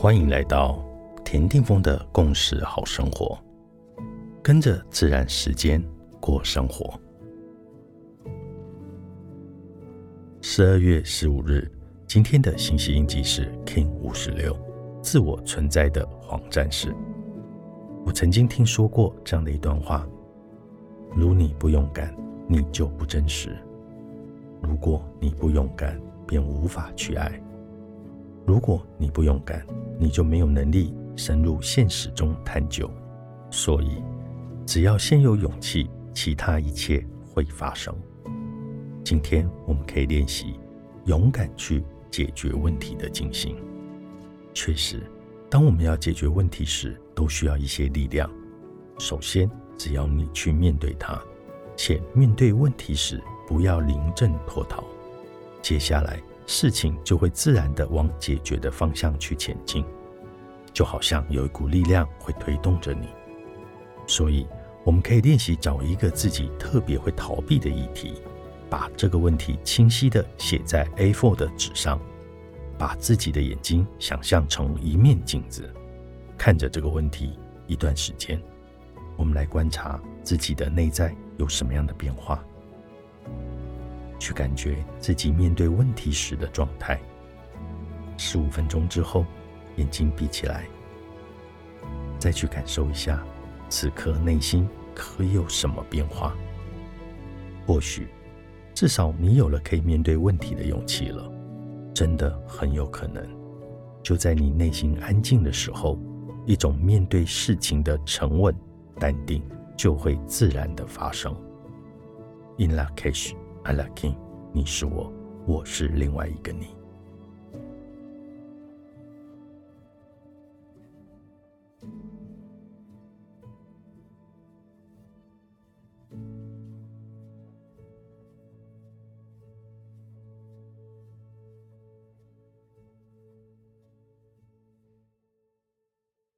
欢迎来到田定峰的共识好生活，跟着自然时间过生活。十二月十五日，今天的信息印记是 King 五十六，自我存在的黄战士。我曾经听说过这样的一段话：如你不勇敢，你就不真实；如果你不勇敢，便无法去爱。如果你不勇敢，你就没有能力深入现实中探究。所以，只要先有勇气，其他一切会发生。今天我们可以练习勇敢去解决问题的进行。确实，当我们要解决问题时，都需要一些力量。首先，只要你去面对它，且面对问题时不要临阵脱逃。接下来。事情就会自然的往解决的方向去前进，就好像有一股力量会推动着你。所以，我们可以练习找一个自己特别会逃避的议题，把这个问题清晰的写在 A4 的纸上，把自己的眼睛想象成一面镜子，看着这个问题一段时间。我们来观察自己的内在有什么样的变化。去感觉自己面对问题时的状态。十五分钟之后，眼睛闭起来，再去感受一下此刻内心可有什么变化。或许，至少你有了可以面对问题的勇气了。真的很有可能，就在你内心安静的时候，一种面对事情的沉稳、淡定就会自然的发生。In la i like you 你是我我是另外一个你。